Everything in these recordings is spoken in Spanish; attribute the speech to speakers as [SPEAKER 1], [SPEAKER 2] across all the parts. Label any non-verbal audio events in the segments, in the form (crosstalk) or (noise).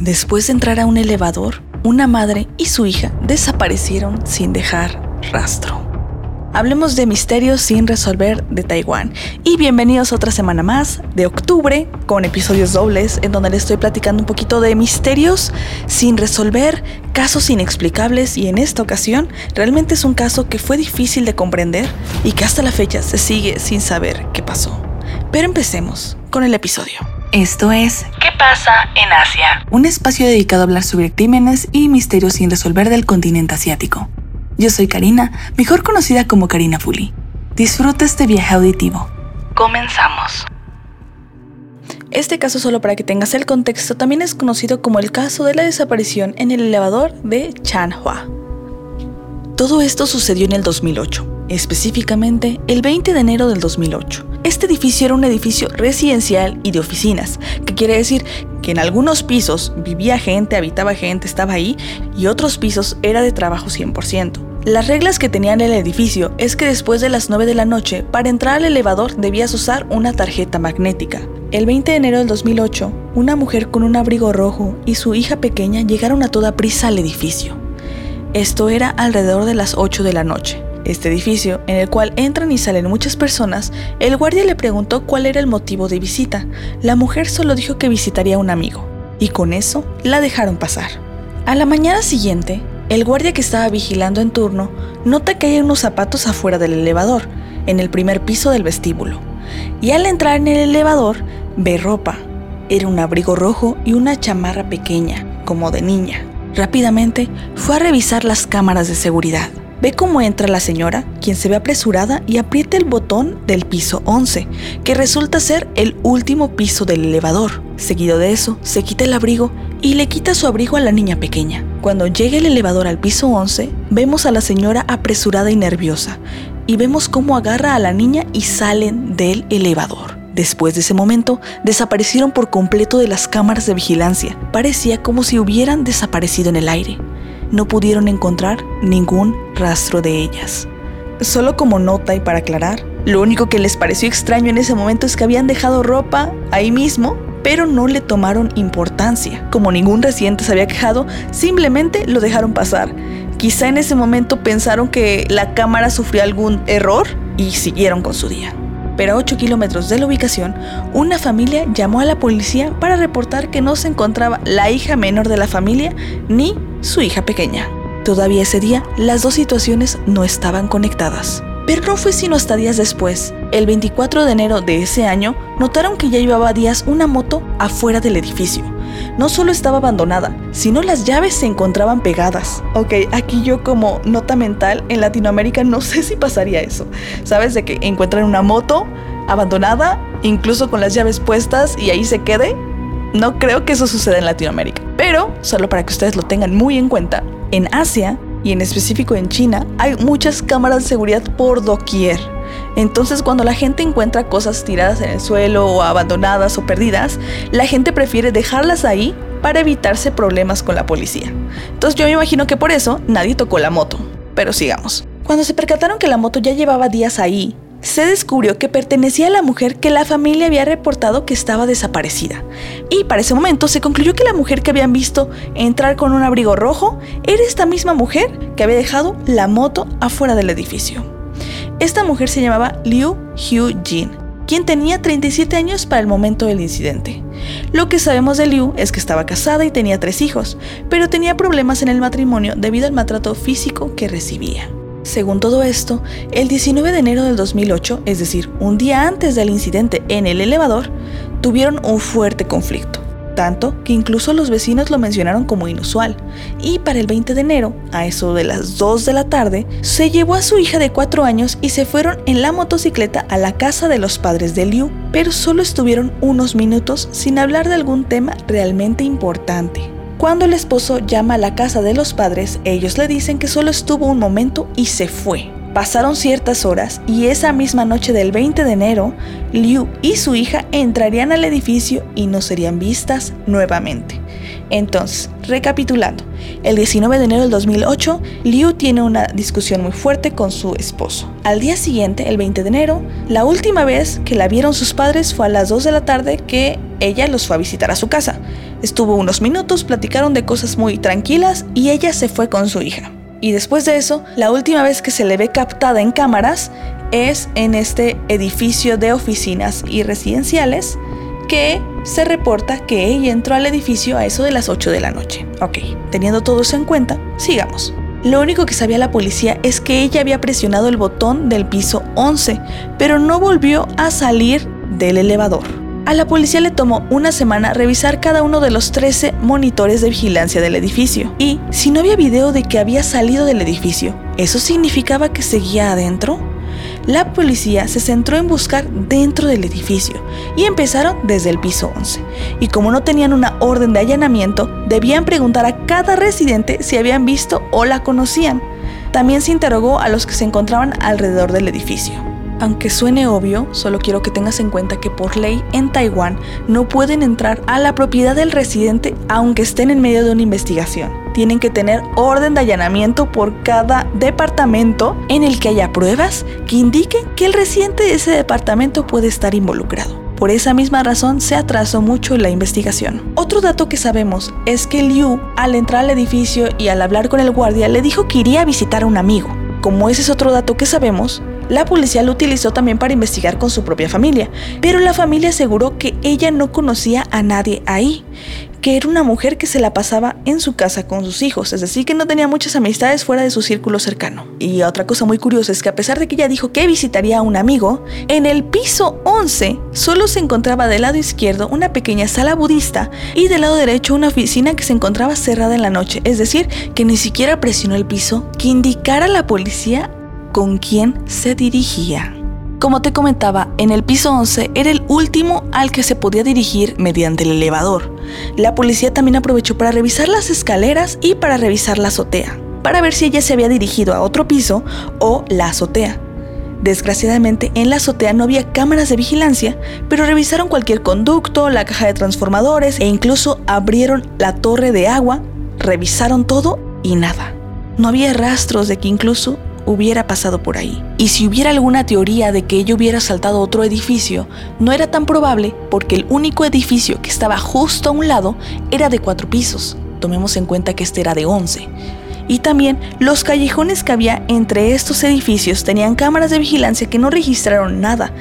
[SPEAKER 1] Después de entrar a un elevador, una madre y su hija desaparecieron sin dejar rastro. Hablemos de misterios sin resolver de Taiwán. Y bienvenidos otra semana más de octubre con episodios dobles en donde les estoy platicando un poquito de misterios sin resolver, casos inexplicables y en esta ocasión realmente es un caso que fue difícil de comprender y que hasta la fecha se sigue sin saber qué pasó. Pero empecemos con el episodio. Esto es ¿Qué pasa en Asia? Un espacio dedicado a hablar sobre crímenes y misterios sin resolver del continente asiático. Yo soy Karina, mejor conocida como Karina Fuli. Disfruta este viaje auditivo. Comenzamos. Este caso, solo para que tengas el contexto, también es conocido como el caso de la desaparición en el elevador de Chanhua. Todo esto sucedió en el 2008 específicamente el 20 de enero del 2008. Este edificio era un edificio residencial y de oficinas, que quiere decir que en algunos pisos vivía gente, habitaba gente, estaba ahí, y otros pisos era de trabajo 100%. Las reglas que tenía el edificio es que después de las 9 de la noche, para entrar al elevador debías usar una tarjeta magnética. El 20 de enero del 2008, una mujer con un abrigo rojo y su hija pequeña llegaron a toda prisa al edificio. Esto era alrededor de las 8 de la noche. Este edificio, en el cual entran y salen muchas personas, el guardia le preguntó cuál era el motivo de visita. La mujer solo dijo que visitaría a un amigo, y con eso la dejaron pasar. A la mañana siguiente, el guardia que estaba vigilando en turno nota que hay unos zapatos afuera del elevador, en el primer piso del vestíbulo. Y al entrar en el elevador, ve ropa. Era un abrigo rojo y una chamarra pequeña, como de niña. Rápidamente fue a revisar las cámaras de seguridad. Ve cómo entra la señora, quien se ve apresurada y aprieta el botón del piso 11, que resulta ser el último piso del elevador. Seguido de eso, se quita el abrigo y le quita su abrigo a la niña pequeña. Cuando llega el elevador al piso 11, vemos a la señora apresurada y nerviosa, y vemos cómo agarra a la niña y salen del elevador. Después de ese momento, desaparecieron por completo de las cámaras de vigilancia. Parecía como si hubieran desaparecido en el aire no pudieron encontrar ningún rastro de ellas. Solo como nota y para aclarar, lo único que les pareció extraño en ese momento es que habían dejado ropa ahí mismo, pero no le tomaron importancia. Como ningún residente se había quejado, simplemente lo dejaron pasar. Quizá en ese momento pensaron que la cámara sufrió algún error y siguieron con su día pero a 8 kilómetros de la ubicación, una familia llamó a la policía para reportar que no se encontraba la hija menor de la familia ni su hija pequeña. Todavía ese día, las dos situaciones no estaban conectadas. Pero no fue sino hasta días después, el 24 de enero de ese año, notaron que ya llevaba días una moto afuera del edificio. No solo estaba abandonada, sino las llaves se encontraban pegadas. Ok, aquí yo como nota mental, en Latinoamérica no (laughs) sé si pasaría eso. ¿Sabes? De que encuentran una moto abandonada, incluso con las llaves puestas y ahí se quede. No creo que eso suceda en Latinoamérica. Pero, solo para que ustedes lo tengan muy en cuenta, en Asia y en específico en China hay muchas cámaras de seguridad por doquier. Entonces cuando la gente encuentra cosas tiradas en el suelo o abandonadas o perdidas, la gente prefiere dejarlas ahí para evitarse problemas con la policía. Entonces yo me imagino que por eso nadie tocó la moto. Pero sigamos. Cuando se percataron que la moto ya llevaba días ahí, se descubrió que pertenecía a la mujer que la familia había reportado que estaba desaparecida. Y para ese momento se concluyó que la mujer que habían visto entrar con un abrigo rojo era esta misma mujer que había dejado la moto afuera del edificio. Esta mujer se llamaba Liu Hyu-jin, quien tenía 37 años para el momento del incidente. Lo que sabemos de Liu es que estaba casada y tenía tres hijos, pero tenía problemas en el matrimonio debido al maltrato físico que recibía. Según todo esto, el 19 de enero del 2008, es decir, un día antes del incidente en el elevador, tuvieron un fuerte conflicto tanto que incluso los vecinos lo mencionaron como inusual. Y para el 20 de enero, a eso de las 2 de la tarde, se llevó a su hija de 4 años y se fueron en la motocicleta a la casa de los padres de Liu, pero solo estuvieron unos minutos sin hablar de algún tema realmente importante. Cuando el esposo llama a la casa de los padres, ellos le dicen que solo estuvo un momento y se fue. Pasaron ciertas horas y esa misma noche del 20 de enero, Liu y su hija entrarían al edificio y no serían vistas nuevamente. Entonces, recapitulando, el 19 de enero del 2008, Liu tiene una discusión muy fuerte con su esposo. Al día siguiente, el 20 de enero, la última vez que la vieron sus padres fue a las 2 de la tarde que ella los fue a visitar a su casa. Estuvo unos minutos, platicaron de cosas muy tranquilas y ella se fue con su hija. Y después de eso, la última vez que se le ve captada en cámaras es en este edificio de oficinas y residenciales que se reporta que ella entró al edificio a eso de las 8 de la noche. Ok, teniendo todo eso en cuenta, sigamos. Lo único que sabía la policía es que ella había presionado el botón del piso 11, pero no volvió a salir del elevador. A la policía le tomó una semana revisar cada uno de los 13 monitores de vigilancia del edificio. Y si no había video de que había salido del edificio, ¿eso significaba que seguía adentro? La policía se centró en buscar dentro del edificio y empezaron desde el piso 11. Y como no tenían una orden de allanamiento, debían preguntar a cada residente si habían visto o la conocían. También se interrogó a los que se encontraban alrededor del edificio. Aunque suene obvio, solo quiero que tengas en cuenta que por ley en Taiwán no pueden entrar a la propiedad del residente aunque estén en medio de una investigación. Tienen que tener orden de allanamiento por cada departamento en el que haya pruebas que indiquen que el residente de ese departamento puede estar involucrado. Por esa misma razón se atrasó mucho la investigación. Otro dato que sabemos es que Liu, al entrar al edificio y al hablar con el guardia, le dijo que iría a visitar a un amigo. Como ese es otro dato que sabemos, la policía lo utilizó también para investigar con su propia familia, pero la familia aseguró que ella no conocía a nadie ahí, que era una mujer que se la pasaba en su casa con sus hijos, es decir, que no tenía muchas amistades fuera de su círculo cercano. Y otra cosa muy curiosa es que a pesar de que ella dijo que visitaría a un amigo, en el piso 11 solo se encontraba del lado izquierdo una pequeña sala budista y del lado derecho una oficina que se encontraba cerrada en la noche, es decir, que ni siquiera presionó el piso que indicara a la policía con quién se dirigía. Como te comentaba, en el piso 11 era el último al que se podía dirigir mediante el elevador. La policía también aprovechó para revisar las escaleras y para revisar la azotea, para ver si ella se había dirigido a otro piso o la azotea. Desgraciadamente, en la azotea no había cámaras de vigilancia, pero revisaron cualquier conducto, la caja de transformadores e incluso abrieron la torre de agua, revisaron todo y nada. No había rastros de que incluso hubiera pasado por ahí. Y si hubiera alguna teoría de que ella hubiera saltado otro edificio, no era tan probable porque el único edificio que estaba justo a un lado era de cuatro pisos. Tomemos en cuenta que este era de 11. Y también los callejones que había entre estos edificios tenían cámaras de vigilancia que no registraron nada,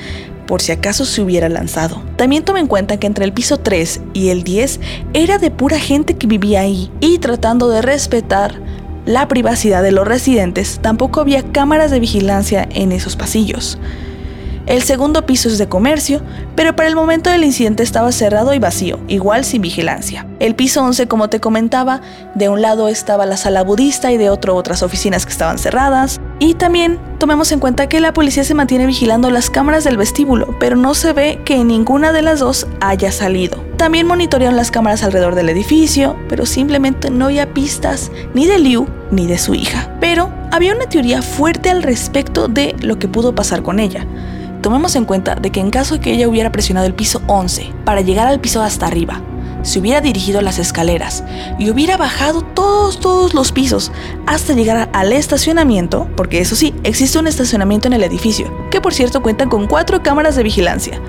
[SPEAKER 1] por si acaso se hubiera lanzado. También tome en cuenta que entre el piso 3 y el 10 era de pura gente que vivía ahí y tratando de respetar la privacidad de los residentes, tampoco había cámaras de vigilancia en esos pasillos. El segundo piso es de comercio, pero para el momento del incidente estaba cerrado y vacío, igual sin vigilancia. El piso 11, como te comentaba, de un lado estaba la sala budista y de otro otras oficinas que estaban cerradas. Y también tomemos en cuenta que la policía se mantiene vigilando las cámaras del vestíbulo, pero no se ve que ninguna de las dos haya salido. También monitorearon las cámaras alrededor del edificio, pero simplemente no había pistas ni de Liu ni de su hija. Pero había una teoría fuerte al respecto de lo que pudo pasar con ella. Tomemos en cuenta de que en caso de que ella hubiera presionado el piso 11 para llegar al piso hasta arriba, se hubiera dirigido a las escaleras y hubiera bajado todos, todos los pisos hasta llegar al estacionamiento, porque eso sí, existe un estacionamiento en el edificio, que por cierto cuenta con cuatro cámaras de vigilancia.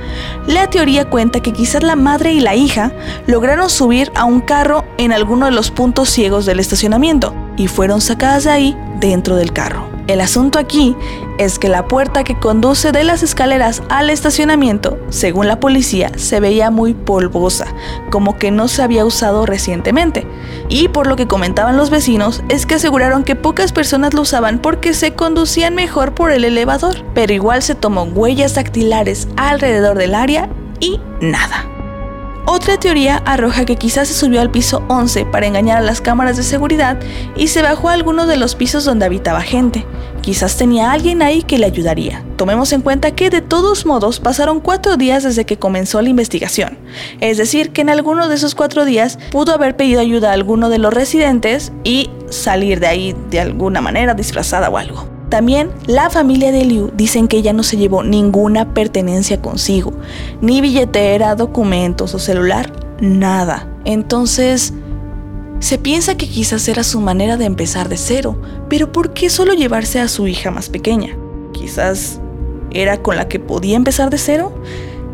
[SPEAKER 1] La teoría cuenta que quizás la madre y la hija lograron subir a un carro en alguno de los puntos ciegos del estacionamiento y fueron sacadas de ahí dentro del carro. El asunto aquí es que la puerta que conduce de las escaleras al estacionamiento, según la policía, se veía muy polvosa, como que no se había usado recientemente. Y por lo que comentaban los vecinos, es que aseguraron que pocas personas lo usaban porque se conducían mejor por el elevador, pero igual se tomó huellas dactilares alrededor del área y nada. Otra teoría arroja que quizás se subió al piso 11 para engañar a las cámaras de seguridad y se bajó a alguno de los pisos donde habitaba gente. Quizás tenía alguien ahí que le ayudaría. Tomemos en cuenta que de todos modos pasaron cuatro días desde que comenzó la investigación. Es decir, que en alguno de esos cuatro días pudo haber pedido ayuda a alguno de los residentes y salir de ahí de alguna manera disfrazada o algo. También la familia de Liu dicen que ella no se llevó ninguna pertenencia consigo, ni billetera, documentos o celular, nada. Entonces, se piensa que quizás era su manera de empezar de cero, pero ¿por qué solo llevarse a su hija más pequeña? Quizás era con la que podía empezar de cero.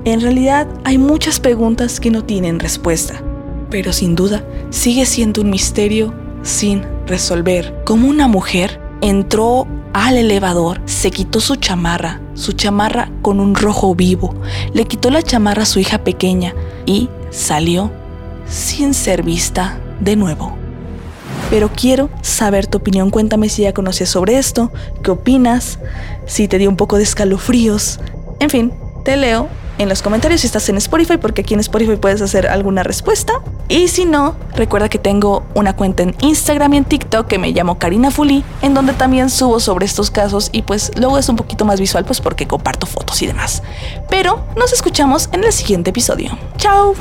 [SPEAKER 1] En realidad hay muchas preguntas que no tienen respuesta. pero sin duda sigue siendo un misterio sin resolver. Como una mujer entró al elevador, se quitó su chamarra, su chamarra con un rojo vivo, le quitó la chamarra a su hija pequeña y salió sin ser vista de nuevo. Pero quiero saber tu opinión, cuéntame si ya conocías sobre esto, qué opinas, si te dio un poco de escalofríos, en fin, te leo en los comentarios si estás en Spotify, porque aquí en Spotify puedes hacer alguna respuesta. Y si no, recuerda que tengo una cuenta en Instagram y en TikTok que me llamo Karina Fuli, en donde también subo sobre estos casos y pues luego es un poquito más visual, pues porque comparto fotos y demás. Pero nos escuchamos en el siguiente episodio. ¡Chao!